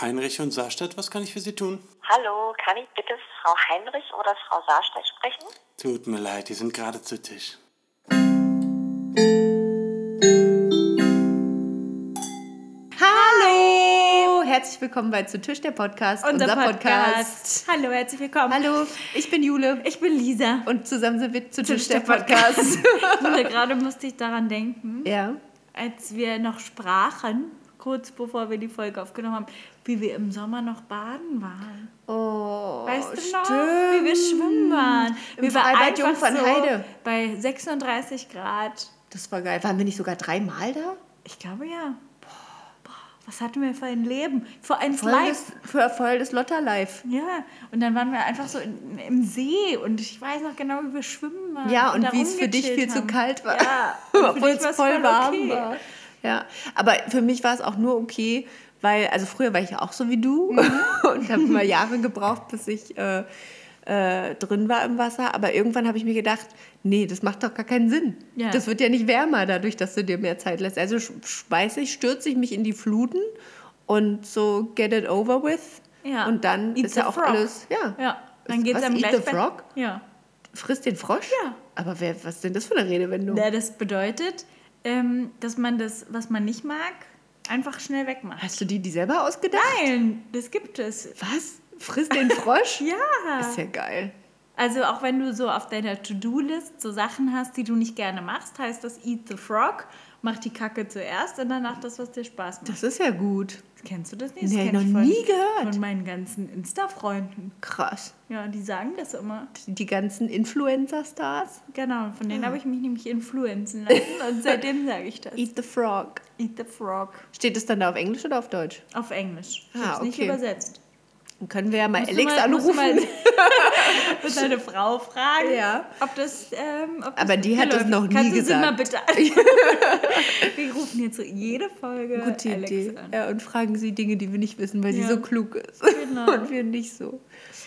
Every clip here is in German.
Heinrich und Saarstadt, was kann ich für Sie tun? Hallo, kann ich bitte Frau Heinrich oder Frau Saarstedt sprechen? Tut mir leid, die sind gerade zu Tisch. Hallo! Herzlich willkommen bei Zu Tisch, der Podcast. Unser, Podcast. Hallo, herzlich willkommen. Hallo, ich bin Jule. Ich bin Lisa. Und zusammen sind wir Zu Tisch, Tisch, der der Podcast. Jule, gerade musste ich daran denken, ja. als wir noch sprachen, kurz bevor wir die Folge aufgenommen haben, wie wir im Sommer noch baden waren. Oh, Weißt du stimmt. noch, wie wir schwimmen waren? Im wir waren Freibad einfach Jungfernheide. So bei 36 Grad. Das war geil. Waren wir nicht sogar dreimal da? Ich glaube ja. Was hatten wir für ein Leben? Für ein Voll Life. das, für voll das Lotter-Life. Ja, und dann waren wir einfach so in, im See und ich weiß noch genau, wie wir schwimmen waren. Ja, und da wie es für dich viel rumgechillt zu haben. kalt war. Ja, und obwohl es voll warm okay. war. Ja, aber für mich war es auch nur okay, weil, also früher war ich ja auch so wie du Mhm. und habe mal Jahre gebraucht, bis ich äh, äh, drin war im Wasser. Aber irgendwann habe ich mir gedacht, nee, das macht doch gar keinen Sinn. Ja. Das wird ja nicht wärmer dadurch, dass du dir mehr Zeit lässt. Also schmeiße ich, stürze ich mich in die Fluten und so get it over with. Ja. Und dann Eat ist ja auch frog. alles, ja. Ja, dann Ist- geht's was, einem eat gleich the frog? Ja. Frisst den Frosch? Ja. Aber wer, was ist denn das für eine Redewendung? ja. Das bedeutet, ähm, dass man das, was man nicht mag, einfach schnell wegmacht. Hast du die, die selber ausgedacht? Nein, das gibt es. Was? Frisst den Frosch? Ja. Ist ja geil. Also auch wenn du so auf deiner To-Do-List so Sachen hast, die du nicht gerne machst, heißt das Eat the Frog, mach die Kacke zuerst und danach das, was dir Spaß macht. Das ist ja gut. Kennst du das nicht? Das Nee, noch ich von, nie gehört. Von meinen ganzen Insta-Freunden. Krass. Ja, die sagen das immer. Die ganzen Influencer-Stars. Genau, von Ah. denen habe ich mich nämlich influenzen lassen und seitdem sage ich das. Eat the Frog. Eat the Frog. Steht es dann da auf Englisch oder auf Deutsch? Auf Englisch. Ich Ah, habe es nicht okay. übersetzt. Dann können wir ja mal Musst Alex mal- anrufen. mal mit deine Frau fragen, Ja. ob das. Ähm, ob das Aber die hat das noch nie Kannst sie gesagt. mal bitte Wir rufen jetzt so jede Folge Gute Alex Idee. an. Ja, und fragen sie Dinge, die wir nicht wissen, weil sie Ja. so klug ist. Genau. Und wir nicht so.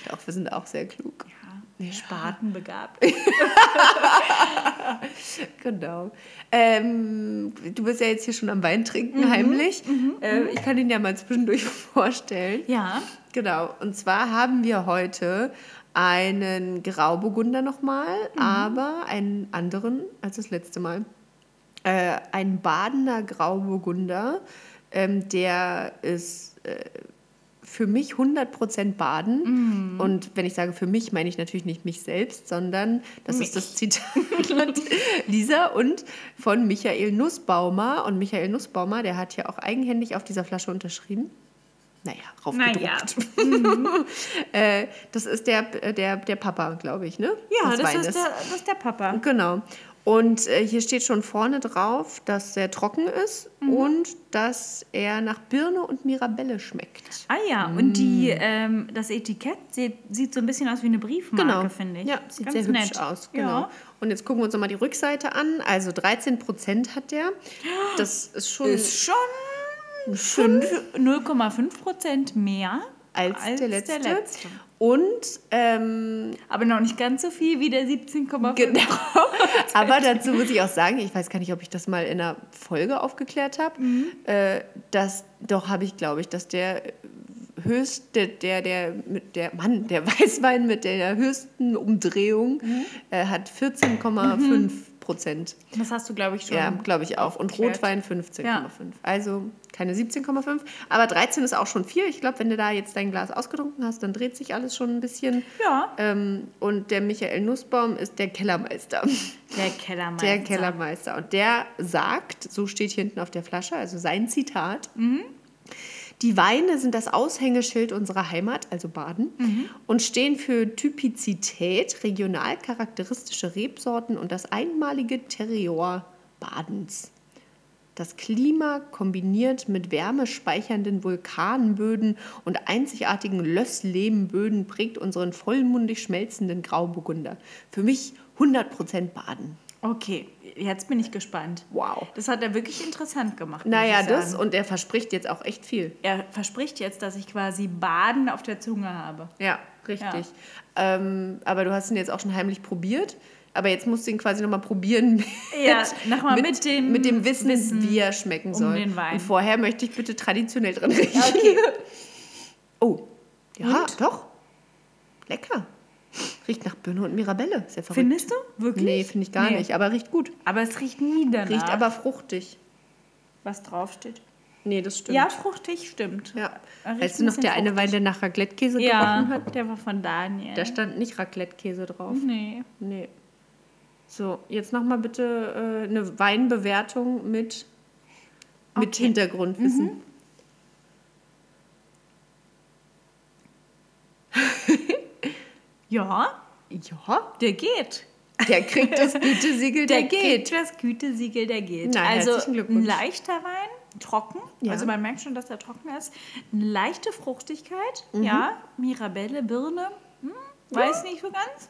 Doch, wir sind auch sehr klug. Ja, Spaten begabt. Genau. Ähm, du bist ja jetzt hier schon am Wein trinken, Mhm. heimlich. Äh, ich kann ihn ja mal zwischendurch vorstellen. Ja. Genau. Und zwar haben wir heute einen Grauburgunder nochmal, Mhm. aber einen anderen als das letzte Mal. Äh, ein Badener Grauburgunder, ähm, der ist äh, für mich 100% Baden. Mhm. Und wenn ich sage für mich, meine ich natürlich nicht mich selbst, sondern das ist das Zitat Lisa und von Michael Nussbaumer. Und Michael Nussbaumer, der hat ja auch eigenhändig auf dieser Flasche unterschrieben. Naja, Naja. raufgedruckt. äh, das ist der, der, der Papa, glaube ich, ne? Ja, das ist, der, das ist der Papa. Genau. Und äh, hier steht schon vorne drauf, dass er trocken ist Mhm. und dass er nach Birne und Mirabelle schmeckt. Ah ja, und die, ähm, das Etikett sieht, sieht so ein bisschen aus wie eine Briefmarke, finde ich. Genau. Ja, sieht Ganz sehr hübsch nett. aus. Genau. Ja. Und jetzt gucken wir uns nochmal die Rückseite an. Also 13 Prozent hat der. Das ist schon Ist schon 0,5 Prozent mehr als, der, letzte. letzte. Und ähm, Aber noch nicht ganz so viel wie der 17,5. Genau. Aber dazu muss ich auch sagen, ich weiß gar nicht, ob ich das mal in einer Folge aufgeklärt habe, äh, dass doch habe ich, glaube ich, dass der höchste, der, der, mit der Mann, der Weißwein mit der höchsten Umdrehung äh, hat 14,5 Prozent. Das hast du, glaube ich, schon. Ja, glaube ich auch. Und. Rotwein 15,5. Ja. Also keine 17,5. Aber 13 ist auch schon viel. Ich glaube, wenn du da jetzt dein Glas ausgetrunken hast, dann dreht sich alles schon ein bisschen. Ja. Ähm, und der Michael Nussbaum ist der Kellermeister. Der Kellermeister. Der Kellermeister. Und der sagt, so steht hier hinten auf der Flasche, also sein Zitat. Die Weine sind das Aushängeschild unserer Heimat, also Baden, und stehen für Typizität, regional charakteristische Rebsorten und das einmalige Terroir Badens. Das Klima kombiniert mit wärmespeichernden Vulkanböden und einzigartigen Lösslehmböden prägt unseren vollmundig schmelzenden Grauburgunder. Für mich 100% Baden. Okay, jetzt bin ich gespannt. Wow. Das hat er wirklich interessant gemacht. Naja, das und er verspricht jetzt auch echt viel. Er verspricht jetzt, dass ich quasi Baden auf der Zunge habe. Ja, richtig. Ähm, aber du hast ihn jetzt auch schon heimlich probiert. Aber jetzt musst du ihn quasi nochmal probieren mit, Ja, nochmal mit dem mit dem Wissen, Wissen wie er schmecken um soll. den Wein. Und vorher möchte ich bitte traditionell dran riechen. Okay. Oh, ja, doch. Lecker. Riecht nach Birne und Mirabelle. Ist ja verrückt. Findest du? Wirklich? Nee, finde ich gar Nee. nicht, aber riecht gut. Aber es riecht nie danach. Riecht aber fruchtig. was draufsteht. Nee, das stimmt. Ja, fruchtig stimmt. Ja. Weißt du noch, der bisschen eine Wein, der nach Raclette-Käse Ja, hat? der war von Daniel. Da stand nicht Raclette-Käse drauf. nee. Nee. So, jetzt nochmal bitte äh, eine Weinbewertung mit, mit Okay. Hintergrundwissen. Ja, Ja, der geht. der kriegt das Gütesiegel, der, Der geht. kriegt das Gütesiegel, der geht. Na, also ein leichter Wein, trocken. Ja. Also man merkt schon, dass er trocken ist. Eine leichte Fruchtigkeit. Mhm. Ja, Mirabelle, Birne. Hm, weiß nicht so ganz.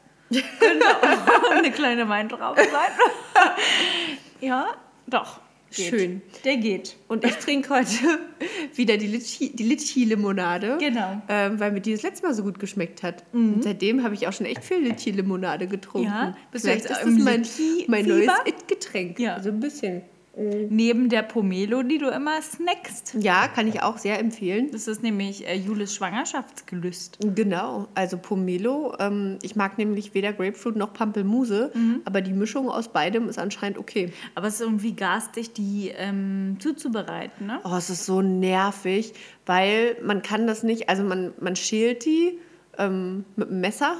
Könnte auch eine kleine Weintraube sein. ja, doch. Geht. Schön. Der geht. Und ich trinke heute wieder die Litchi- die Litchi-Limonade. Genau. Ähm, weil mir die das letzte Mal so gut geschmeckt hat. Und seitdem habe ich auch schon echt viel Litchi-Limonade getrunken. Ja, bist du Vielleicht jetzt ist das mein, mein neues It-Getränk. Ja. So ein bisschen. Neben der Pomelo, die du immer snackst. Ja, kann ich auch sehr empfehlen. Das ist nämlich äh, Julis Schwangerschaftsgelüst. Genau, also Pomelo. Ähm, ich mag nämlich weder Grapefruit noch Pampelmuse, aber die Mischung aus beidem ist anscheinend okay. Aber es ist irgendwie garstig, die ähm, zuzubereiten, ne? Oh, es ist so nervig, weil man kann das nicht, also man, man schält die ähm, mit einem Messer,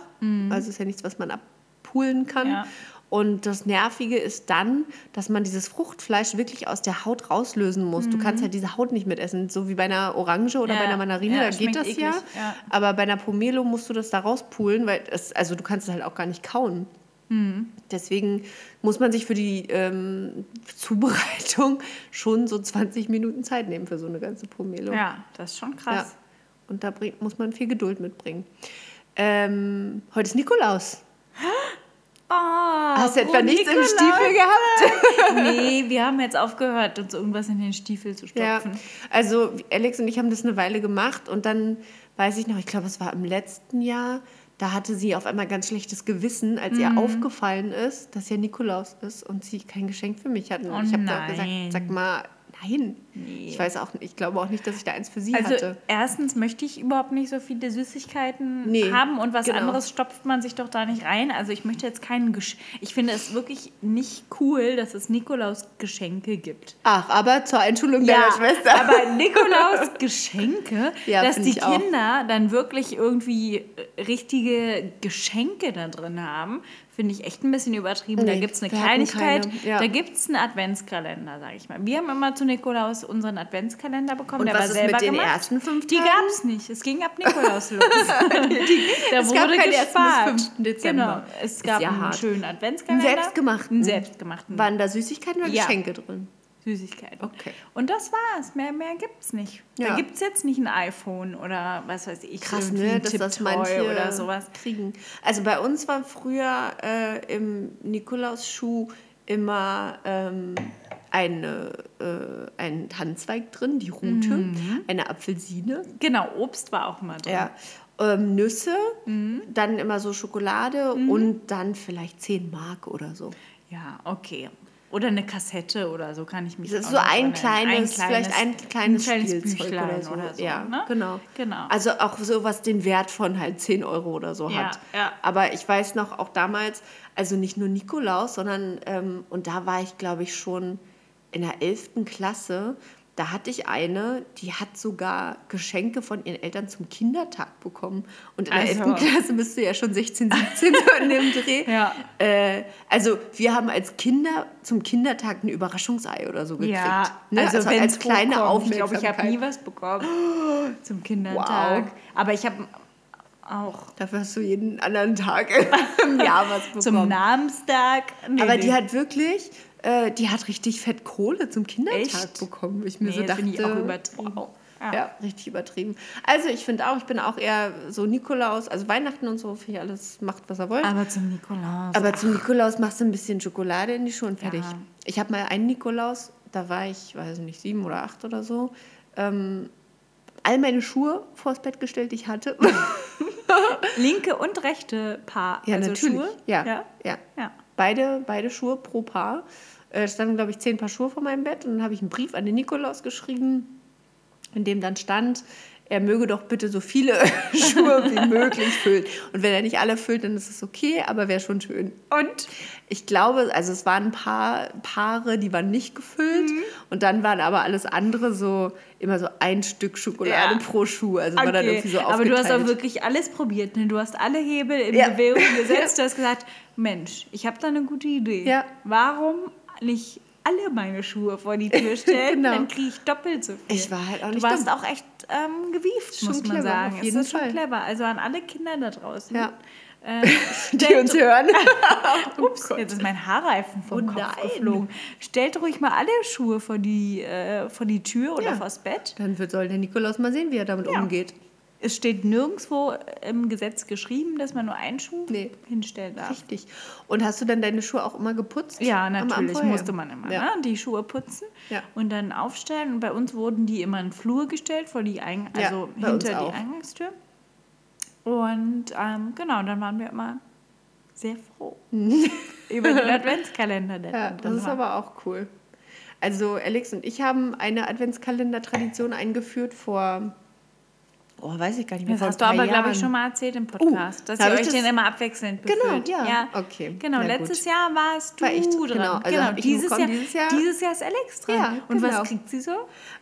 also ist ja nichts, was man abpulen kann. Ja. Und das Nervige ist dann, dass man dieses Fruchtfleisch wirklich aus der Haut rauslösen muss. Du kannst ja diese Haut nicht mitessen, so wie bei einer Orange oder Ja, bei einer Mandarine, ja, da geht das ja. eklig, ja. Aber bei einer Pomelo musst du das da rauspulen, weil es, also du kannst es halt auch gar nicht kauen. Mhm. Deswegen muss man sich für die ähm, Zubereitung schon so 20 Minuten Zeit nehmen für so eine ganze Pomelo. Ja, das ist schon Ja. krass. Und da bringt, muss man viel Geduld mitbringen. Ähm, heute ist Nikolaus. Oh, Hast du etwa frohen nichts im Nikolaus. Stiefel gehabt? Nee, wir haben jetzt aufgehört, uns irgendwas in den Stiefel zu Ja. stopfen. Also Alex und ich haben das eine Weile gemacht und dann weiß ich noch, ich glaube, es war im letzten Jahr, da hatte sie auf einmal ganz schlechtes Gewissen, als Mhm. ihr aufgefallen ist, dass ja Nikolaus ist und sie kein Geschenk für mich hatten. Und Oh ich habe da gesagt, sag mal, nein. Ich weiß auch nicht, ich glaube auch nicht, dass ich da eins für sie Also hatte. erstens möchte ich überhaupt nicht so viele Süßigkeiten Nee, haben und was genau. anderes stopft man sich doch da nicht rein. Also ich möchte jetzt keinen Gesch Ich finde es wirklich nicht cool, dass es Nikolaus Geschenke gibt. Ach, aber zur Einschulung deiner Schwester. aber Nikolaus Geschenke, Ja, dass die ich auch. Kinder dann wirklich irgendwie richtige Geschenke da drin haben, finde ich echt ein bisschen übertrieben. da Nee, gibt es eine Kleinigkeit, ja. da gibt es einen Adventskalender, sage ich mal. Wir haben immer zu Nikolaus unseren Adventskalender bekommen, Und der was war ist selber mit den gemacht. ersten fünf Die Tagen? gab es nicht. Es ging ab Nikolaus los. da es gab wurde ersten gespart. bis fünften Dezember. Genau. Es gab ja einen hart. schönen Adventskalender. Einen selbstgemachten? Einen selbstgemachten. Waren da Süßigkeiten oder Ja. Geschenke drin? Süßigkeiten. Okay. Und das war's. Mehr, mehr gibt's nicht. Da Ja. gibt's jetzt nicht ein iPhone oder was weiß ich. Krass, ne, dass das manche oder sowas. kriegen. Also bei uns war früher äh, im Nikolausschuh immer ähm, eine, äh, ein Tannenzweig drin, die Rute, Mhm. eine Apfelsine, Genau, Obst war auch mal drin. ja, ähm, Nüsse, Mhm. dann immer so Schokolade und dann vielleicht 10 Mark oder so. Ja, okay. Oder eine Kassette oder so kann ich mich Das ist so ein dran erinnern. kleines, vielleicht ein kleines, ein kleines Spielzeug Büchlein oder so. oder so, ja, ne? genau. Genau. Also auch so, was den Wert von halt 10 Euro oder so Ja, hat. ja. Aber ich weiß noch, auch damals, also nicht nur Nikolaus, sondern, ähm, und da war ich, glaube ich, schon in der 11. Klasse, da hatte ich eine, die hat sogar Geschenke von ihren Eltern zum Kindertag bekommen. Und in der Also. 11. Klasse bist du ja schon 16, 17 so in dem Dreh. Ja. Äh, also wir haben als Kinder zum Kindertag ein Überraschungsei oder so gekriegt. Ja, ne? also, also als kleine hochkommt. Ich glaube, Aufmerksamkeit. ich habe nie was bekommen zum Kindertag. Wow. Aber ich habe auch Dafür hast du jeden anderen Tag im Jahr was bekommen. zum Namenstag. Nee, Aber nee. die hat wirklich, äh, die hat richtig fett Kohle zum Kindertag Echt? bekommen. Ich mir Nee, so dachte, ich auch übertrieben. Wow. Ja. Ja. richtig übertrieben. Also ich finde auch, ich bin auch eher so Nikolaus, also Weihnachten und so, finde ich alles, macht was er wollt. Aber zum Nikolaus. Aber zum Nikolaus machst du ein bisschen Schokolade in die Schuhe und fertig. Ja. Ich habe mal einen Nikolaus, da war ich, weiß nicht, sieben oder acht oder so, ähm, all meine Schuhe vors Bett gestellt, die ich hatte. linke und rechte Paar. Ja, also natürlich. Schuhe. Ja. ja. Ja. Beide, beide Schuhe pro Paar. Äh, standen, glaube ich, zehn Paar Schuhe vor meinem Bett. Und dann habe ich einen Brief an den Nikolaus geschrieben, in dem dann stand, er möge doch bitte so viele Schuhe wie möglich füllen. Und wenn er nicht alle füllt, dann ist es okay, aber wäre schon schön. Und ich glaube, also es waren ein paar Paare, die waren nicht gefüllt. Mhm. Und dann waren aber alles andere so immer so ein Stück Schokolade Ja. pro Schuh. Also war dann irgendwie so aber du hast aufgeteilt. auch wirklich alles probiert. Ne? Du hast alle Hebel in Ja. Bewegung gesetzt. Du hast gesagt, Mensch, ich habe da eine gute Idee. Ja. Warum nicht alle meine Schuhe vor die Tür stellen? Genau. Dann kriege ich doppelt so viel. Ich war halt auch Du nicht warst dumm. auch echt ähm, gewieft, Schon muss man clever, sagen. auf jeden es ist Fall. schon clever. Also an alle Kinder da draußen. Ja. Ähm, die uns hören. Ups, jetzt ist mein Haarreifen vom Oh Kopf nein. geflogen. Stellt ruhig mal alle Schuhe vor die, äh, vor die Tür oder Ja. vors Bett. Dann wird, soll der Nikolaus mal sehen, wie er damit Ja. umgeht. Es steht nirgendwo im Gesetz geschrieben, dass man nur einen Schuh Nee. hinstellen darf. Richtig. Und hast du dann deine Schuhe auch immer geputzt? Ja, natürlich musste man immer Ja. ne? die Schuhe putzen Ja. und dann aufstellen. Und bei uns wurden die immer in den Flur gestellt, vor die Eing Ja, also hinter die auch. Eingangstür. Und ähm, genau, dann waren wir immer sehr froh über den Adventskalender, der Ja, das ist war. aber auch cool. Also Alex und ich haben eine Adventskalendertradition eingeführt vor, oh, weiß ich gar nicht mehr, Das hast du aber, glaube ich, schon mal erzählt im Podcast, dass hab ihr ich euch das- den immer abwechselnd Genau, befüllt. ja. Okay, Genau, na letztes gut. Jahr warst du War ich, dran. genau, also ich ihn dieses, Jahr, dieses Jahr. dieses Jahr ist Alex dran. Ja, Und genau. was kriegt sie so?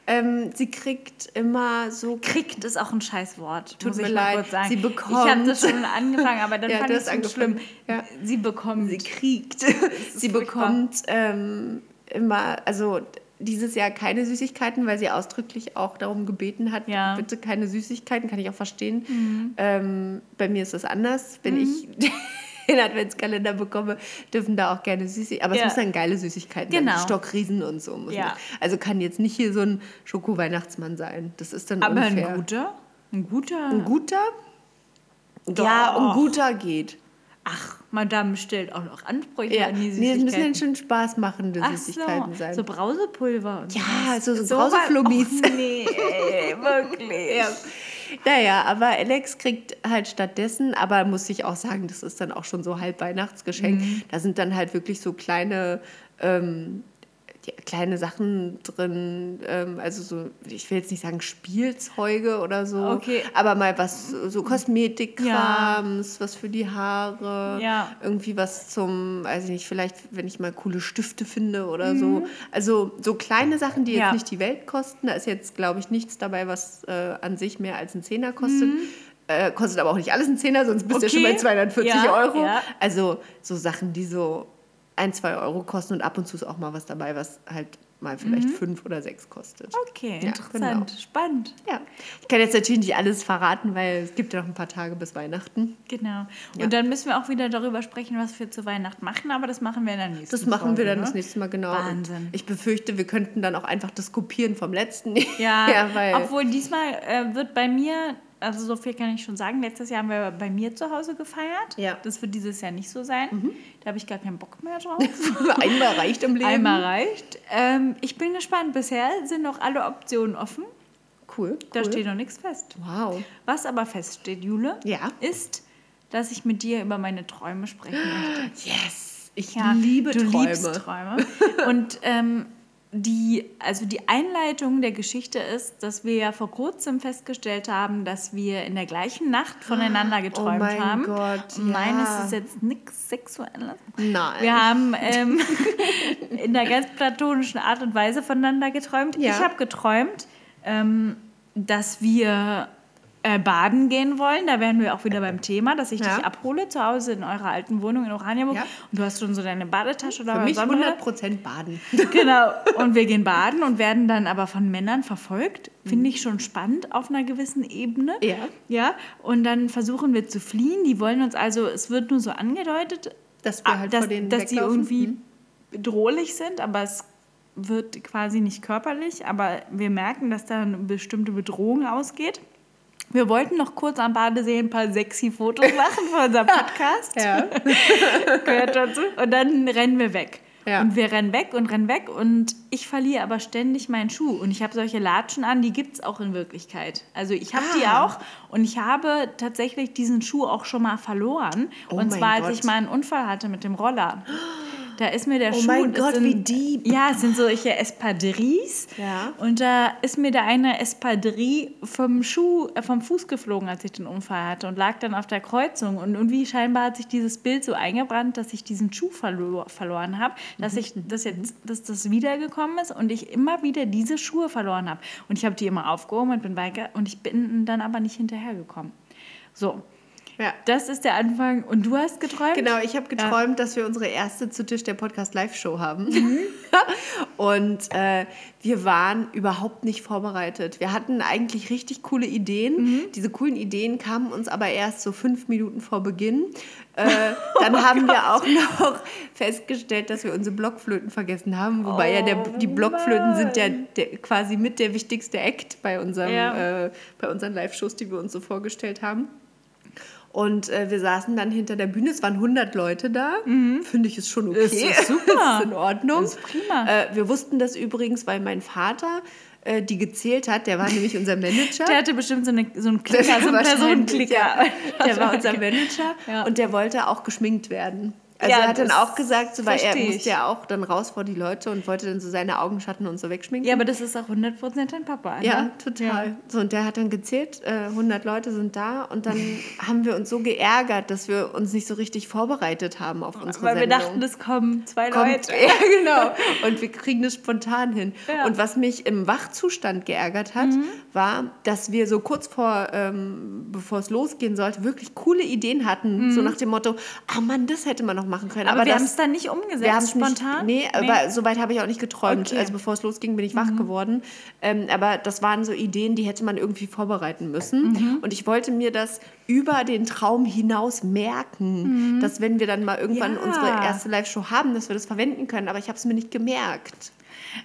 Ähm, sie kriegt immer so Kriegt ist auch ein Scheißwort. Tut muss mir ich leid. Sie Ich bekommt. habe das schon angefangen, aber dann Ja, fand ich es schlimm. Ja. Sie bekommt. Sie kriegt. Sie bekommt ähm, immer, also dieses Jahr keine Süßigkeiten, weil sie ausdrücklich auch darum gebeten hat, Ja. Mhm. bitte keine Süßigkeiten, kann ich auch verstehen. Ähm, bei mir ist das anders. Wenn ich den Adventskalender bekomme, dürfen da auch gerne Süßigkeiten, aber Ja. es müssen dann geile Süßigkeiten Genau. sein, Stockriesen und so. Ja. Also kann jetzt nicht hier so ein Schoko-Weihnachtsmann sein. Das ist dann aber unfair. ein guter? Ein guter? Ein guter? Ja, Doch. ein guter geht. Ach, Madame stellt auch noch Ansprüche Ja, an die nee, Süßigkeiten. es müssen dann schon spaßmachende Ach Süßigkeiten so, sein. so Brausepulver und Ja, so- so Sowas- Brauseflummis. Och, nee, wirklich. Ja. Naja, aber Alex kriegt halt stattdessen, aber muss ich auch sagen, das ist dann auch schon so halb Weihnachtsgeschenk. Da sind dann halt wirklich so kleine, ähm, kleine Sachen drin, ähm, also so, ich will jetzt nicht sagen Spielzeuge oder so, Okay. aber mal was, so Kosmetikkrams, was für die Haare, Ja. irgendwie was zum, weiß ich nicht, vielleicht, wenn ich mal coole Stifte finde oder so. Also so kleine Sachen, die jetzt Mhm. Ja. nicht die Welt kosten. Da ist jetzt, glaube ich, nichts dabei, was äh, an sich mehr als ein Zehner kostet. Äh, kostet aber auch nicht alles ein Zehner, sonst bist du ja schon Mhm. Okay. bei 240 Ja, Euro. ja. Also so Sachen, die so ein, zwei Euro kosten und ab und zu ist auch mal was dabei, was halt mal vielleicht fünf oder sechs kostet. Mhm. Okay, Ja, interessant, genau. spannend. Ja, ich kann jetzt natürlich nicht alles verraten, weil es gibt ja noch ein paar Tage bis Weihnachten. Genau. Und Ja. dann müssen wir auch wieder darüber sprechen, was wir zu Weihnachten machen, aber das machen wir in der nächsten Das machen wir Folge, dann ne? das nächste Mal genau. Wahnsinn. Und ich befürchte, wir könnten dann auch einfach das kopieren vom letzten. Ja, ja weil obwohl diesmal äh, wird bei mir, also so viel kann ich schon sagen, letztes Jahr haben wir bei mir zu Hause gefeiert. Ja. Das wird dieses Jahr nicht so sein. Da habe ich gar keinen Bock mehr drauf. einmal reicht im Leben. Einmal reicht. Ähm, ich bin gespannt. Bisher sind noch alle Optionen offen. Cool. Da cool. steht noch nichts fest. Wow. Was aber feststeht, Jule, Ja. ist, dass ich mit dir über meine Träume sprechen möchte. Yes. Ich Ja, liebe du Träume. liebst Träume. Und ähm, die, also die Einleitung der Geschichte ist, dass wir ja vor kurzem festgestellt haben, dass wir in der gleichen Nacht voneinander geträumt Oh mein haben. Gott, Und meines ja. ist jetzt nichts Sexuelles. Nein. Wir haben ähm, in einer ganz platonischen Art und Weise voneinander geträumt. Ja. Ich habe geträumt, ähm, dass wir äh, baden gehen wollen. Da wären wir auch wieder beim Thema, dass ich Ja. dich abhole zu Hause in eurer alten Wohnung in Oranienburg. Ja. Und du hast schon so deine Badetasche oder Für mich Sonnenbrille. 100% baden. Genau. Und wir gehen baden und werden dann aber von Männern verfolgt. Finde ich schon spannend auf einer gewissen Ebene. Ja. Ja. Und dann versuchen wir zu fliehen. Die wollen uns also, es wird nur so angedeutet, Dass wir Ah, halt dass, vor denen dass die irgendwie Mhm. bedrohlich sind, aber es wird quasi nicht körperlich, aber wir merken, dass da eine bestimmte Bedrohung ausgeht. Wir wollten noch kurz am Badesee ein paar sexy Fotos machen für unser Podcast. Ja. Gehört dazu. Und dann rennen wir weg. Ja. Und wir rennen weg und rennen weg und ich verliere aber ständig meinen Schuh. Und ich habe solche Latschen an, die gibt es auch in Wirklichkeit. Also ich habe die Ah. auch und ich habe tatsächlich diesen Schuh auch schon mal verloren. Oh und zwar, als Gott. ich mal einen Unfall hatte mit dem Roller. Da ist mir der Oh Schuh. mein das Gott, sind, wie deep. Ja, es sind solche Espadrilles. Ja. Und da ist mir der eine Espadrille vom Schuh, äh, vom Fuß geflogen, als ich den Unfall hatte und lag dann auf der Kreuzung. Und irgendwie scheinbar hat sich dieses Bild so eingebrannt, dass ich diesen Schuh verlo verloren habe, dass ich das jetzt, dass das wiedergekommen ist und ich immer wieder diese Schuhe verloren habe. Und ich habe die immer aufgehoben und bin weiter und ich bin dann aber nicht hinterhergekommen. So, Ja. das ist der Anfang. Und du hast geträumt? Genau, ich habe geträumt, dass wir unsere erste zu Tisch der Podcast Live-Show haben. Mhm. und äh, wir waren überhaupt nicht vorbereitet. Wir hatten eigentlich richtig coole Ideen. Mhm. Diese coolen Ideen kamen uns aber erst so fünf Minuten vor Beginn. Äh, Oh dann haben wir auch noch festgestellt, dass wir unsere Blockflöten vergessen haben. Wobei ja der, Oh die Blockflöten sind ja der, quasi mit der wichtigste Act bei, unserem, Ja. äh, bei unseren Live-Shows, die wir uns so vorgestellt haben. Und äh, wir saßen dann hinter der Bühne. Es waren 100 Leute da. Finde ich ist schon okay. Das ist super. ist in Ordnung. Ist prima. Äh, wir wussten das übrigens, weil mein Vater äh, die gezählt hat. Der war nämlich unser Manager. Der hatte bestimmt so, eine, so einen Klicker, so einen Personenklicker. ja. Der war unser Manager Ja. und der wollte auch geschminkt werden. Also Ja, er hat dann auch gesagt, so, weil er musste ja auch dann raus vor die Leute und wollte dann so seine Augenschatten und so wegschminken. Ja, aber das ist auch 100% dein Papa. Ne? Ja, total. Ja. So, und der hat dann gezählt, äh, 100 Leute sind da und dann haben wir uns so geärgert, dass wir uns nicht so richtig vorbereitet haben auf unsere Weil wir Sendung. dachten, es kommen zwei Kommt, Leute. ja, genau. Und wir kriegen das spontan hin. Ja. Und was mich im Wachzustand geärgert hat, Mhm. war, dass wir so kurz vor, ähm, bevor es losgehen sollte, wirklich coole Ideen hatten. So nach dem Motto, ah Mann, das hätte man noch machen können. Mhm. Aber, wir haben es dann nicht umgesetzt, wir spontan? Nicht, nee, aber so weit habe ich auch nicht geträumt. Okay. Mhm. Also bevor es losging, bin ich wach geworden. Ähm, aber das waren so Ideen, die hätte man irgendwie vorbereiten müssen. Mhm. Und ich wollte mir das über den Traum hinaus merken, dass wenn wir dann mal irgendwann Mhm. Ja. unsere erste Live-Show haben, dass wir das verwenden können. Aber ich habe es mir nicht gemerkt.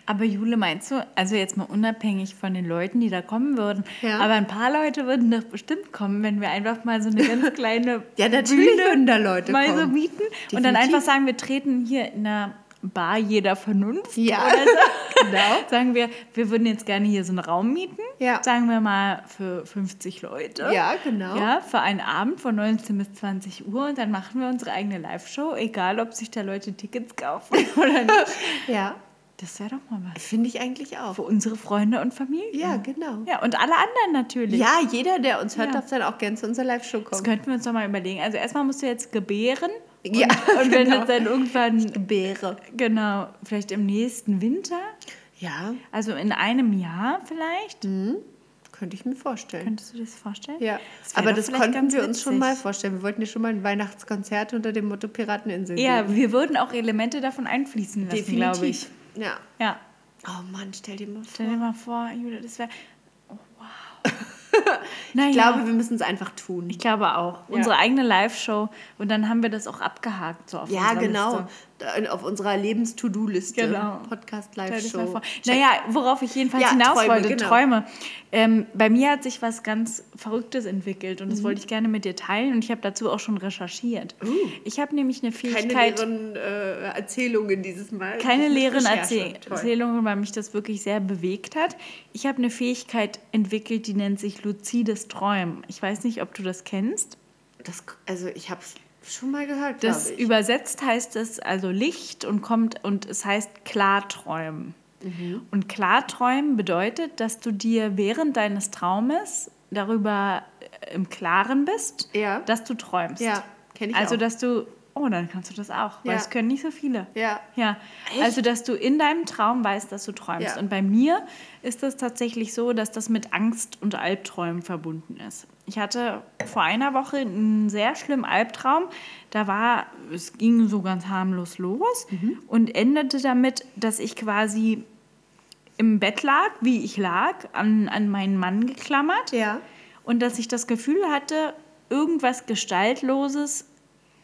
Aber Jule, meinst du, also jetzt mal unabhängig von den Leuten, die da kommen würden, Ja. aber ein paar Leute würden doch bestimmt kommen, wenn wir einfach mal so eine ganz kleine Ja, natürlich Bühne würden da Leute mal so kommen. mieten und dann Definitiv. einfach sagen, wir treten hier in einer Bar jeder Vernunft Ja, oder so. genau. Sagen wir, wir würden jetzt gerne hier so einen Raum mieten, Ja. sagen wir mal für 50 Leute. Ja, genau. Ja, für einen Abend von 19 bis 20 Uhr und dann machen wir unsere eigene Live-Show, egal ob sich da Leute Tickets kaufen oder nicht. Ja, Das wäre doch mal was. finde ich eigentlich auch. Für unsere Freunde und Familie. Ja, genau. Ja, und alle anderen natürlich. Ja, jeder, der uns hört, Ja. darf dann auch gerne zu unserer Live-Show Das kommen. könnten wir uns doch mal überlegen. Also erstmal musst du jetzt gebären. Und, Ja, und wenn genau. es dann irgendwann, Beere. genau, vielleicht im nächsten Winter, Ja, also in einem Jahr vielleicht, könnte ich mir vorstellen. könntest du dir das vorstellen? Ja, Das aber das konnten wir uns schon mal vorstellen. Wir wollten ja schon mal ein Weihnachtskonzert unter dem Motto Pirateninsel Ja, geben. wir würden auch Elemente davon einfließen lassen, glaube ich. Ja. Ja, Oh Mann, stell dir mal vor. stell dir mal vor, Julia, das wäre, oh, wow. naja, Ich glaube, wir müssen es einfach tun. ich glaube auch. Unsere eigene Live-Show und dann haben wir das auch abgehakt. So auf ja, genau. Liste. Da- Auf unserer Lebens-To-Do-Liste. Genau. Podcast Stell dir mal Live-Show. vor. Naja, worauf ich jedenfalls Ja, hinaus Träume, wollte, genau. Träume. Ähm, bei mir hat sich was ganz Verrücktes entwickelt Mhm. und das wollte ich gerne mit dir teilen und ich habe dazu auch schon recherchiert. Ich habe nämlich eine Uh. Keine Fähigkeit, leeren äh, Erzählungen dieses Mal. keine leeren Recherche. Erzäh Toll. Erzählungen, weil mich das wirklich sehr bewegt hat. Ich habe eine Fähigkeit entwickelt, die nennt sich luzides Träumen. Ich weiß nicht, ob du das kennst. Das, also ich habe es schon mal gehört, Das ich. übersetzt heißt es also Licht und kommt und es heißt Klarträumen. Mhm. Und Klarträumen bedeutet, dass du dir während deines Traumes darüber äh, im Klaren bist, Ja. dass du träumst. Ja, kenn ich Also auch. dass du oh, dann kannst du das auch, weil Ja. es können nicht so viele. Ja. Ja, also dass du in deinem Traum weißt, dass du träumst. Ja. Und bei mir ist es tatsächlich so, dass das mit Angst und Albträumen verbunden ist. Ich hatte vor einer Woche einen sehr schlimmen Albtraum. Da war, es ging so ganz harmlos los Mhm. und endete damit, dass ich quasi im Bett lag, wie ich lag, an, an meinen Mann geklammert Ja. und dass ich das Gefühl hatte, irgendwas Gestaltloses,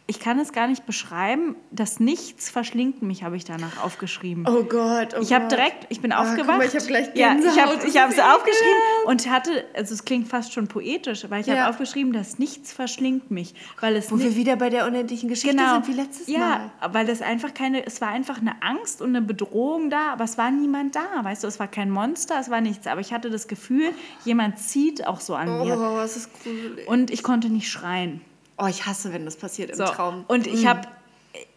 ich kann es gar nicht beschreiben, das Nichts verschlingt mich, habe ich danach aufgeschrieben. Oh Gott, oh Ich habe direkt, ich bin Ah, guck aufgewacht. mal, ich habe gleich ja, ich Gänsehaut. habe Das ich habe es aufgeschrieben und hatte, also es klingt fast schon poetisch, aber ich Ja. habe aufgeschrieben, das Nichts verschlingt mich, weil es Wo nicht, wir wieder bei der unendlichen Geschichte genau, sind, wie letztes ja, Mal. weil es einfach keine, es war einfach eine Angst und eine Bedrohung da, aber es war niemand da, weißt du, es war kein Monster, es war nichts, aber ich hatte das Gefühl, jemand zieht auch so an mir Oh, was ist gruselig. und ich konnte nicht schreien. Oh, ich hasse, wenn das passiert im So. Traum. Und ich habe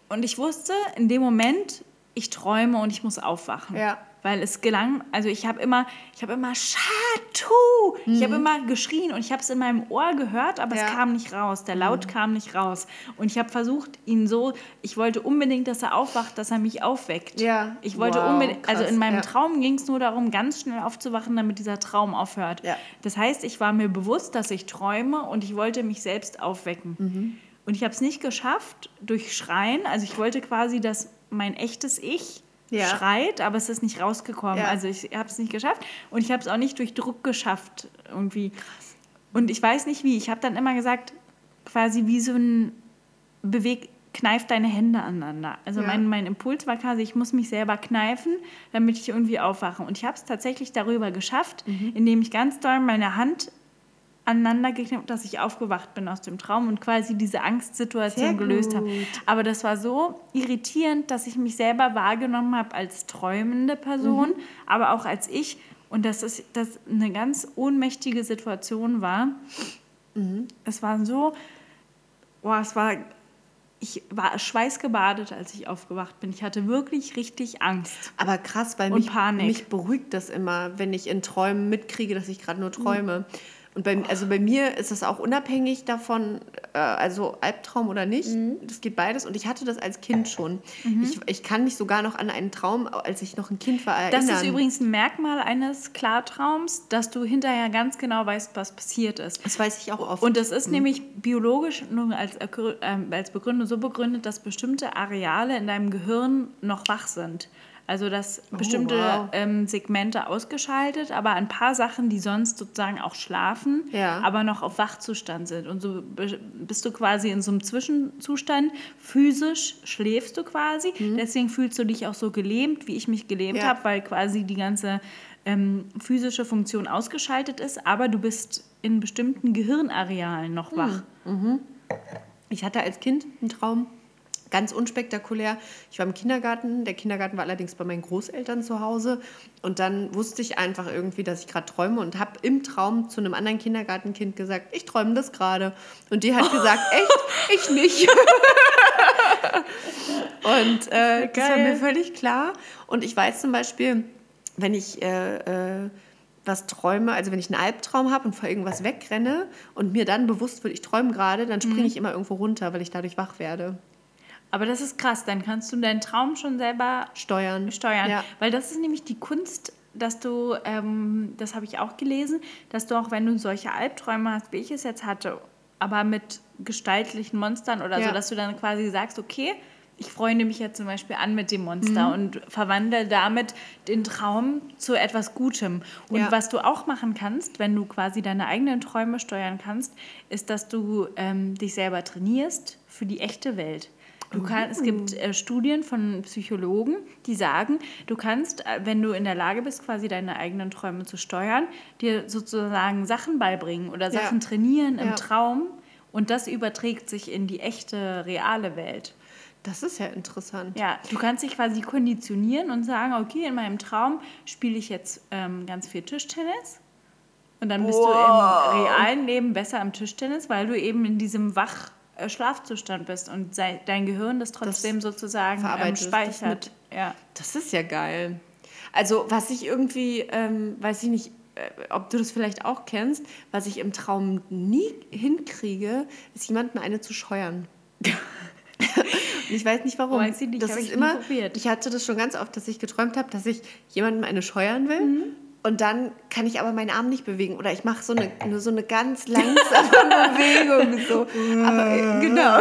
und ich wusste in dem Moment, ich träume und ich muss aufwachen. Ja. Weil es gelang, also ich habe immer, ich habe immer Schatu, ich habe immer geschrien und ich habe es in meinem Ohr gehört, aber Mhm. Ja. Mhm. es kam nicht raus, der Laut kam nicht raus. Und ich habe versucht, ihn so, ich wollte unbedingt, dass er aufwacht, dass er mich aufweckt. Ja. Ich wollte Wow, unbedingt, also krass, in meinem ja. Traum ging es nur darum, ganz schnell aufzuwachen, damit dieser Traum aufhört. Ja. Das heißt, ich war mir bewusst, dass ich träume und ich wollte mich selbst aufwecken. Mhm. Und ich habe es nicht geschafft durch Schreien. Also ich wollte quasi, dass mein echtes Ich Ja. schreit, aber es ist nicht rausgekommen. Ja. Also ich habe es nicht geschafft und ich habe es auch nicht durch Druck geschafft irgendwie. Und ich weiß nicht wie. Ich habe dann immer gesagt, quasi wie so ein Beweg, kneif deine Hände aneinander. Also Ja. mein, mein Impuls war quasi, ich muss mich selber kneifen, damit ich irgendwie aufwache. Und ich habe es tatsächlich darüber geschafft, Mhm. indem ich ganz doll meine Hand aneinander geknippt, dass ich aufgewacht bin aus dem Traum und quasi diese Angstsituation gelöst habe. Aber das war so irritierend, dass ich mich selber wahrgenommen habe als träumende Person, Mhm. aber auch als ich. Und dass es das eine ganz ohnmächtige Situation war. Mhm. Es war so, boah, es war, ich war schweißgebadet, als ich aufgewacht bin. Ich hatte wirklich richtig Angst. Aber krass, weil mich, Panik. mich beruhigt das immer, wenn ich in Träumen mitkriege, dass ich gerade nur träume. Und bei, also bei mir ist das auch unabhängig davon, äh, also Albtraum oder nicht. Das geht beides. Und ich hatte das als Kind schon. Ich, ich kann mich sogar noch an einen Traum, als ich noch ein Kind war, erinnern. Das ist übrigens ein Merkmal eines Klartraums, dass du hinterher ganz genau weißt, was passiert ist. Das weiß ich auch oft. Und das ist nämlich biologisch nur als, ähm, als Begründung so begründet, dass bestimmte Areale in deinem Gehirn noch wach sind. Also dass bestimmte wow. ähm, Segmente ausgeschaltet, aber ein paar Sachen, die sonst sozusagen auch schlafen, Ja. aber noch auf Wachzustand sind. Und so bist du quasi in so einem Zwischenzustand. Physisch schläfst du quasi. Deswegen fühlst du dich auch so gelähmt, wie ich mich gelähmt Ja. habe, weil quasi die ganze ähm, physische Funktion ausgeschaltet ist, aber du bist in bestimmten Gehirnarealen noch wach. Ich hatte als Kind einen Traum, ganz unspektakulär. Ich war im Kindergarten. Der Kindergarten war allerdings bei meinen Großeltern zu Hause. Und dann wusste ich einfach irgendwie, dass ich gerade träume und habe im Traum zu einem anderen Kindergartenkind gesagt, ich träume das gerade. Und die hat gesagt, echt? Ich nicht. und äh, das war geil. mir völlig klar. Und ich weiß zum Beispiel, wenn ich äh, äh, was träume, also wenn ich einen Albtraum habe und vor irgendwas wegrenne und mir dann bewusst wird, ich träume gerade, dann springe ich immer irgendwo runter, weil ich dadurch wach werde. Aber das ist krass, dann kannst du deinen Traum schon selber Steuern. steuern. Ja. Weil das ist nämlich die Kunst, dass du, ähm, das habe ich auch gelesen, dass du auch, wenn du solche Albträume hast, wie ich es jetzt hatte, aber mit gestaltlichen Monstern oder Ja. so, dass du dann quasi sagst, okay, ich freue mich jetzt zum Beispiel an mit dem Monster und verwandle damit den Traum zu etwas Gutem. Und Ja. was du auch machen kannst, wenn du quasi deine eigenen Träume steuern kannst, ist, dass du ähm, dich selber trainierst für die echte Welt. Du kann, Es gibt äh, Studien von Psychologen, die sagen, du kannst, äh, wenn du in der Lage bist, quasi deine eigenen Träume zu steuern, dir sozusagen Sachen beibringen oder Ja. Sachen trainieren im Ja. Traum und das überträgt sich in die echte, reale Welt. Das ist ja interessant. Ja, du kannst dich quasi konditionieren und sagen, okay, in meinem Traum spiele ich jetzt ähm, ganz viel Tischtennis. Und dann bist du im realen Leben besser am Tischtennis, weil du eben in diesem wach Schlafzustand bist und dein Gehirn das trotzdem sozusagen ähm, verarbeitest, das speichert. Ja. Das ist ja geil. Also, was ich irgendwie, ähm, weiß ich nicht, äh, ob du das vielleicht auch kennst, was ich im Traum nie hinkriege, ist jemanden eine zu scheuern. Ich weiß nicht warum. Weiß ich nicht, das ist ich immer, probiert. ich hatte das schon ganz oft, dass ich geträumt habe, dass ich jemandem eine scheuern will. Mhm. Und dann kann ich aber meinen Arm nicht bewegen. Oder ich mache so eine, nur so eine ganz langsame Bewegung. So. Aber äh, genau,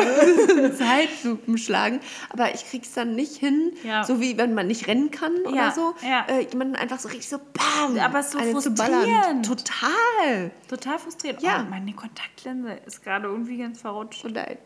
Zeitlupen schlagen. Aber ich krieg's dann nicht hin, Ja. so wie wenn man nicht rennen kann oder Ja, so. ja. Äh, jemanden einfach so richtig so BAM! Aber es ist so frustrierend. Total. Total frustriert. Ja. Oh, meine Kontaktlinse ist gerade irgendwie ganz verrutscht. Oh nein.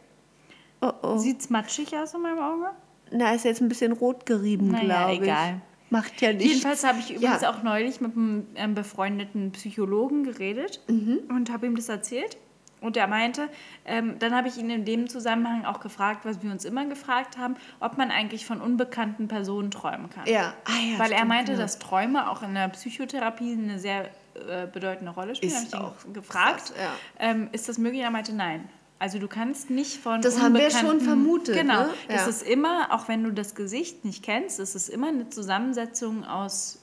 Oh oh. Sieht's matschig aus in meinem Auge? Na, ist jetzt ein bisschen rot gerieben, glaube ich. egal. Macht ja nichts. Jedenfalls habe ich übrigens Ja. auch neulich mit einem befreundeten Psychologen geredet Mhm. und habe ihm das erzählt. Und er meinte, ähm, dann habe ich ihn in dem Zusammenhang auch gefragt, was wir uns immer gefragt haben, ob man eigentlich von unbekannten Personen träumen kann. Ja. Ah, ja, Weil er stimmt, meinte, genau. dass Träume auch in der Psychotherapie eine sehr äh, bedeutende Rolle spielen. Ist Habe ich auch ihn gefragt, krass, ja. ähm, ist das möglich? Er meinte, nein. Also du kannst nicht von Das haben wir schon vermutet, Genau. ne? Das Ja. ist immer, auch wenn du das Gesicht nicht kennst, es ist immer eine Zusammensetzung aus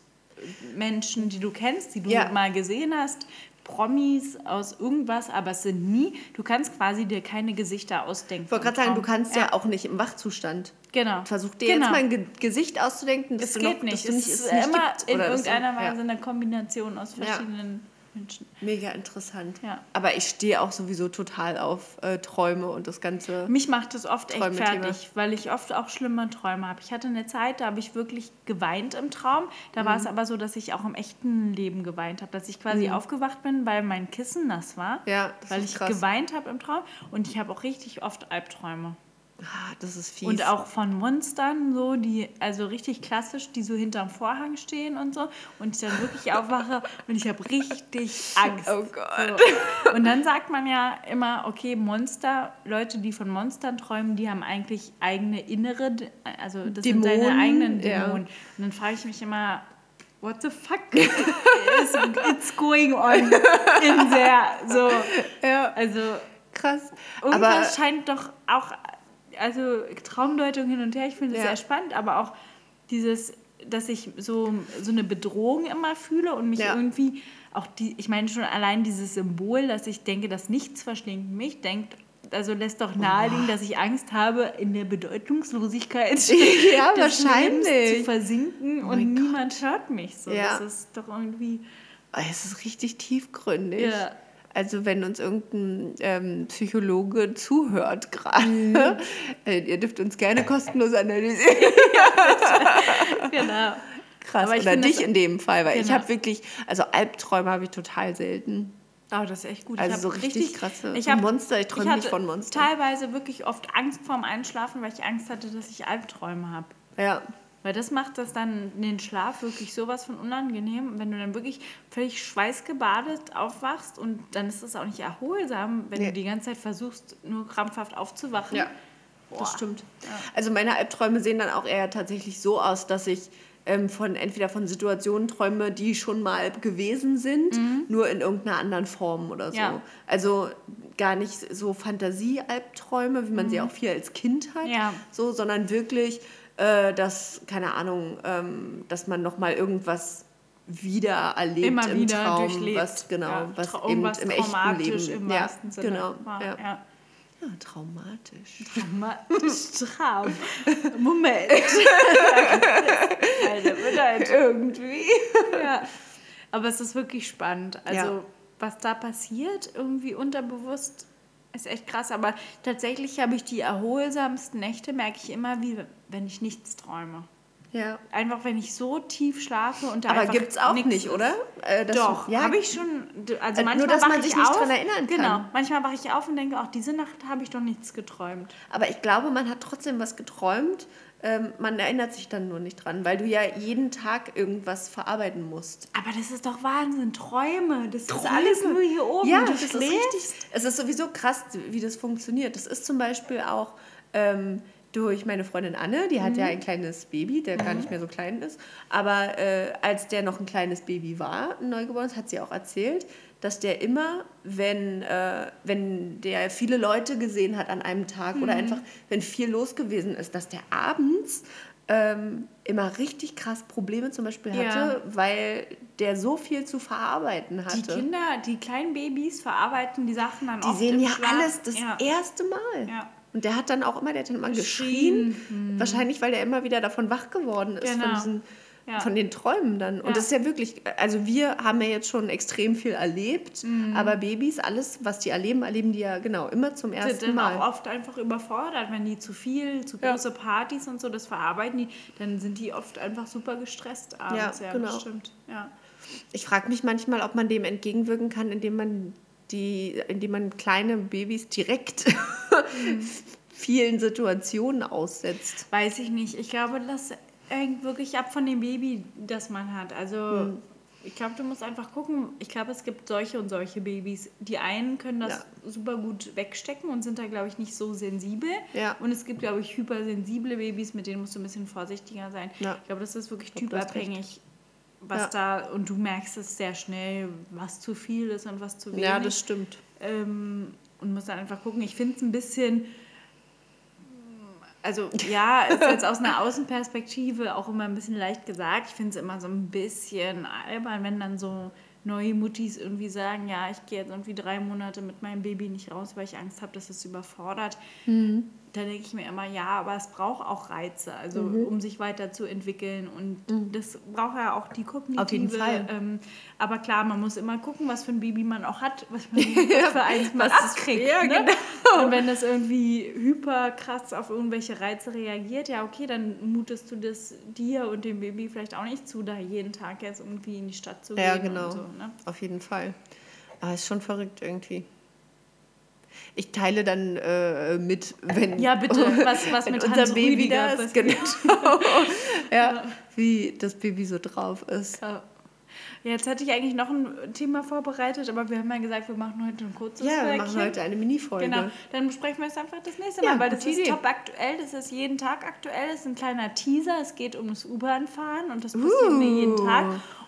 Menschen, die du kennst, die du Ja. mal gesehen hast, Promis aus irgendwas, aber es sind nie, du kannst quasi dir keine Gesichter ausdenken. Ich wollte gerade sagen, du kannst ja. auch nicht im Wachzustand. Genau. Versuch dir genau. jetzt mal ein Ge Gesicht auszudenken, das Es geht noch, nicht. Das Es ist nicht immer in das irgendeiner Weise ja. eine Kombination aus verschiedenen Menschen. Mega interessant. Ja. Aber ich stehe auch sowieso total auf äh, Träume und das Ganze. Mich macht das oft echt fertig, weil ich oft auch schlimme Träume habe. Ich hatte eine Zeit, da habe ich wirklich geweint im Traum. Da war Mhm. es aber so, dass ich auch im echten Leben geweint habe. Dass ich quasi aufgewacht bin, weil mein Kissen nass war. Mhm. Ja, das weil ich krass. geweint habe im Traum. Und ich habe auch richtig oft Albträume. Ah, das ist fies. Und auch von Monstern, so, die, also richtig klassisch, die so hinterm Vorhang stehen und so. Und ich dann wirklich aufwache und ich habe richtig Angst. Oh Gott. So. Und dann sagt man ja immer, okay, Monster, Leute, die von Monstern träumen, die haben eigentlich eigene innere, also das sind Dämonen, seine eigenen ja. Dämonen. Und dann frage ich mich immer, what the fuck is it's going on in there? So, ja, also krass. Irgendwas Aber scheint doch auch, also Traumdeutung hin und her, ich finde es Ja. sehr spannend, aber auch dieses, dass ich so, so eine Bedrohung immer fühle und mich Ja. irgendwie auch die, ich meine schon allein dieses Symbol, dass ich denke, dass nichts verschlingt mich, denkt, also lässt doch naheliegen, dass ich Angst habe, in der Bedeutungslosigkeit Ja, des wahrscheinlich. Lebens zu versinken Oh und niemand hört mich. So, Ja. Das ist doch irgendwie. oh, es ist richtig tiefgründig. Ja. Also wenn uns irgendein ähm, Psychologe zuhört gerade, Mhm. äh, ihr dürft uns gerne kostenlos analysieren. Genau. Krass. Aber ich Oder dich in dem Fall, weil ich Genau. habe wirklich, also Albträume habe ich total selten. Oh, das ist echt gut. Also ich so hab richtig krasse- Ich hab, Monster, ich träume nicht von Monstern. teilweise wirklich oft Angst vorm Einschlafen, weil ich Angst hatte, dass ich Albträume habe. Ja. Weil das macht das dann den Schlaf wirklich sowas von unangenehm, wenn du dann wirklich völlig schweißgebadet aufwachst und dann ist das auch nicht erholsam, wenn Nee. du die ganze Zeit versuchst, nur krampfhaft aufzuwachen. Ja, das stimmt. Also meine Albträume sehen dann auch eher tatsächlich so aus, dass ich ähm, von entweder von Situationen träume, die schon mal gewesen sind, nur in irgendeiner anderen Form oder so. Mhm. Ja. Also gar nicht so Fantasie-Albträume, wie man sie auch viel als Kind hat, Mhm. Ja. so, sondern wirklich, äh, dass, keine Ahnung, ähm, dass man nochmal irgendwas wieder erlebt Immer im wieder Traum, durchlebt. was genau, Ja, was eben im echten traumatisch Leben. im ja, Sinne genau. Ja. Ja. Ja, traumatisch. Dramatisch Traum. Moment. Alter, bedeutet irgendwie. Ja. Aber es ist wirklich spannend. Also, was da passiert, irgendwie unterbewusst, ist echt krass. Aber tatsächlich habe ich die erholsamsten Nächte, merke ich immer, wie wenn ich nichts träume. Ja. Einfach, wenn ich so tief schlafe und da Aber gibt es auch nicht, ist. oder? Äh, dass Doch, ja, habe ich schon. Also Äh, nur, manchmal dass wache man ich sich nicht auf, dran erinnern kann. Genau, manchmal wache ich auf und denke, auch diese Nacht habe ich doch nichts geträumt. Aber ich glaube, man hat trotzdem was geträumt. Ähm, man erinnert sich dann nur nicht dran, weil du ja jeden Tag irgendwas verarbeiten musst. Aber das ist doch Wahnsinn, Träume. Das ist Träume. alles nur hier oben. Ja, du das ist richtig. Es ist sowieso krass, wie das funktioniert. Das ist zum Beispiel auch ähm, durch meine Freundin Anne, die Mhm. hat ja ein kleines Baby, der gar nicht mehr so klein ist. Aber äh, als der noch ein kleines Baby war, ein Neugeborenes, hat sie auch erzählt, dass der immer, wenn, äh, wenn der viele Leute gesehen hat an einem Tag Mhm. oder einfach, wenn viel los gewesen ist, dass der abends ähm, immer richtig krass Probleme zum Beispiel Ja. hatte, weil der so viel zu verarbeiten hatte. Die Kinder, die kleinen Babys verarbeiten die Sachen dann Die oft sehen im ja Schlaf. alles das ja. erste Mal. Ja. Und der hat dann auch immer, der hat dann immer geschrien. Geschrien. Wahrscheinlich, weil der immer wieder davon wach geworden ist, von, Genau. diesen, Ja. von den Träumen dann. Und Ja. das ist ja wirklich, also wir haben ja jetzt schon extrem viel erlebt, Mhm. aber Babys, alles, was die erleben, erleben die ja genau immer zum sind ersten dann Mal. auch oft einfach überfordert, wenn die zu viel, zu große Partys und so das verarbeiten, die, dann sind die oft einfach super gestresst abends. Ja, genau. das stimmt. Ja. Ich frage mich manchmal, ob man dem entgegenwirken kann, indem man die, indem man kleine Babys direkt Mhm. vielen Situationen aussetzt. Weiß ich nicht. Ich glaube, das hängt wirklich ab von dem Baby, das man hat. Also Hm. ich glaube, du musst einfach gucken. Ich glaube, es gibt solche und solche Babys. Die einen können das super gut wegstecken und sind da, glaube ich, nicht so sensibel. Ja. Und es gibt, glaube ich, hypersensible Babys, mit denen musst du ein bisschen vorsichtiger sein. Ja. Ich glaube, das ist wirklich typabhängig. Was Ja. da, und du merkst es sehr schnell, was zu viel ist und was zu wenig. Ja, das stimmt. Ähm, und muss dann einfach gucken. Ich finde es ein bisschen, also ja, ist jetzt aus einer Außenperspektive auch immer ein bisschen leicht gesagt. Ich finde es immer so ein bisschen albern, wenn dann so neue Muttis irgendwie sagen, ja, ich gehe jetzt irgendwie drei Monate mit meinem Baby nicht raus, weil ich Angst habe, dass es überfordert. Mhm. Da denke ich mir immer, ja, aber es braucht auch Reize, also Mhm. um sich weiterzuentwickeln und das braucht ja auch die kognitive. Auf jeden Fall. Ähm, aber klar, man muss immer gucken, was für ein Baby man auch hat, was man für eins man Was abkriegt. ja, ne? genau. Und wenn das irgendwie hyper krass auf irgendwelche Reize reagiert, ja okay, dann mutest du das dir und dem Baby vielleicht auch nicht zu, da jeden Tag jetzt irgendwie in die Stadt zu Ja, gehen genau. und so. Ne? Auf jeden Fall. Aber ist schon verrückt irgendwie. Ich teile dann äh, mit, wenn, Ja, bitte, was- was mit unser Baby da ist. Genau. ja, wie das Baby so drauf ist. Ja. Ja, Jetzt hatte ich eigentlich noch ein Thema vorbereitet, aber wir haben ja gesagt, wir machen heute ein kurzes Ja, wir machen heute eine Mini-Folge. Genau, dann besprechen wir es einfach das nächste Ja, Mal, weil das ist Idee. top aktuell, das ist jeden Tag aktuell, das ist ein kleiner Teaser, es geht um das U-Bahn-Fahren und das passiert mir jeden Uh. Tag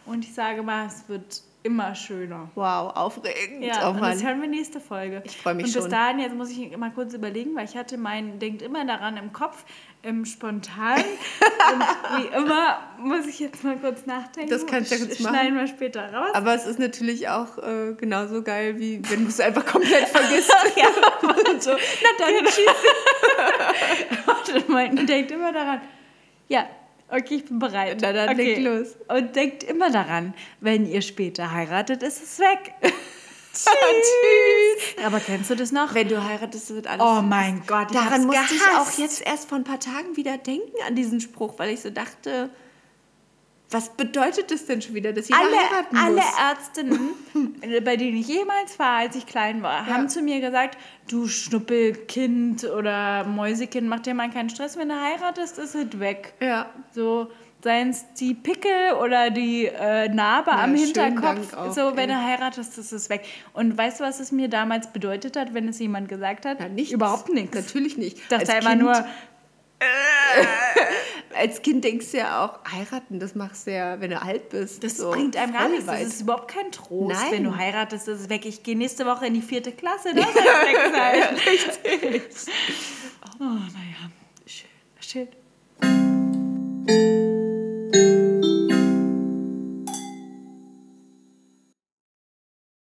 und ich sage mal, es wird immer schöner. Wow, aufregend. Ja, oh und das hören wir nächste Folge. Ich freu mich Und bis schon. dahin, jetzt muss ich mal kurz überlegen, weil ich hatte mein, denkt immer daran im Kopf, im Spontan. und wie immer muss ich jetzt mal kurz nachdenken. Das kannst du ja kurz machen. Schneiden wir später raus. Aber es ist natürlich auch äh, genauso geil, wie wenn du es einfach komplett vergisst. ja, und so. Na dann tschüss. Warte mal, denkt immer daran. Ja, okay, ich bin bereit. Na dann, okay. leg los. Und denkt immer daran, wenn ihr später heiratet, ist es weg. Tschüss. Aber kennst du das noch? Wenn du heiratest, wird alles. Oh mein Gott, ich Daran musste ich gehasst. auch jetzt erst vor ein paar Tagen wieder denken an diesen Spruch, weil ich so dachte, was bedeutet das denn schon wieder, dass jeder alle, heiraten alle muss? Ärztinnen, bei denen ich jemals war, als ich klein war, haben zu mir gesagt, du Schnuppelkind oder Mäusekind, mach dir mal keinen Stress, wenn du heiratest, ist es weg. Ja. So, seien es die Pickel oder die äh, Narbe am schönen Hinterkopf. Auch, so, wenn ey. du heiratest, ist es weg. Und weißt du, was es mir damals bedeutet hat, wenn es jemand gesagt hat? Na, nichts. Überhaupt nichts. Natürlich nicht. Ich dachte einfach nur, äh. Als Kind denkst du ja auch, heiraten, das machst du ja, wenn du alt bist. Das so bringt einem gar nichts. Das ist überhaupt kein Trost, Nein. wenn du heiratest. Das ist weg. Ich gehe nächste Woche in die vierte Klasse. Das ist weg sein. Richtig. Oh, naja. Schön. Schön.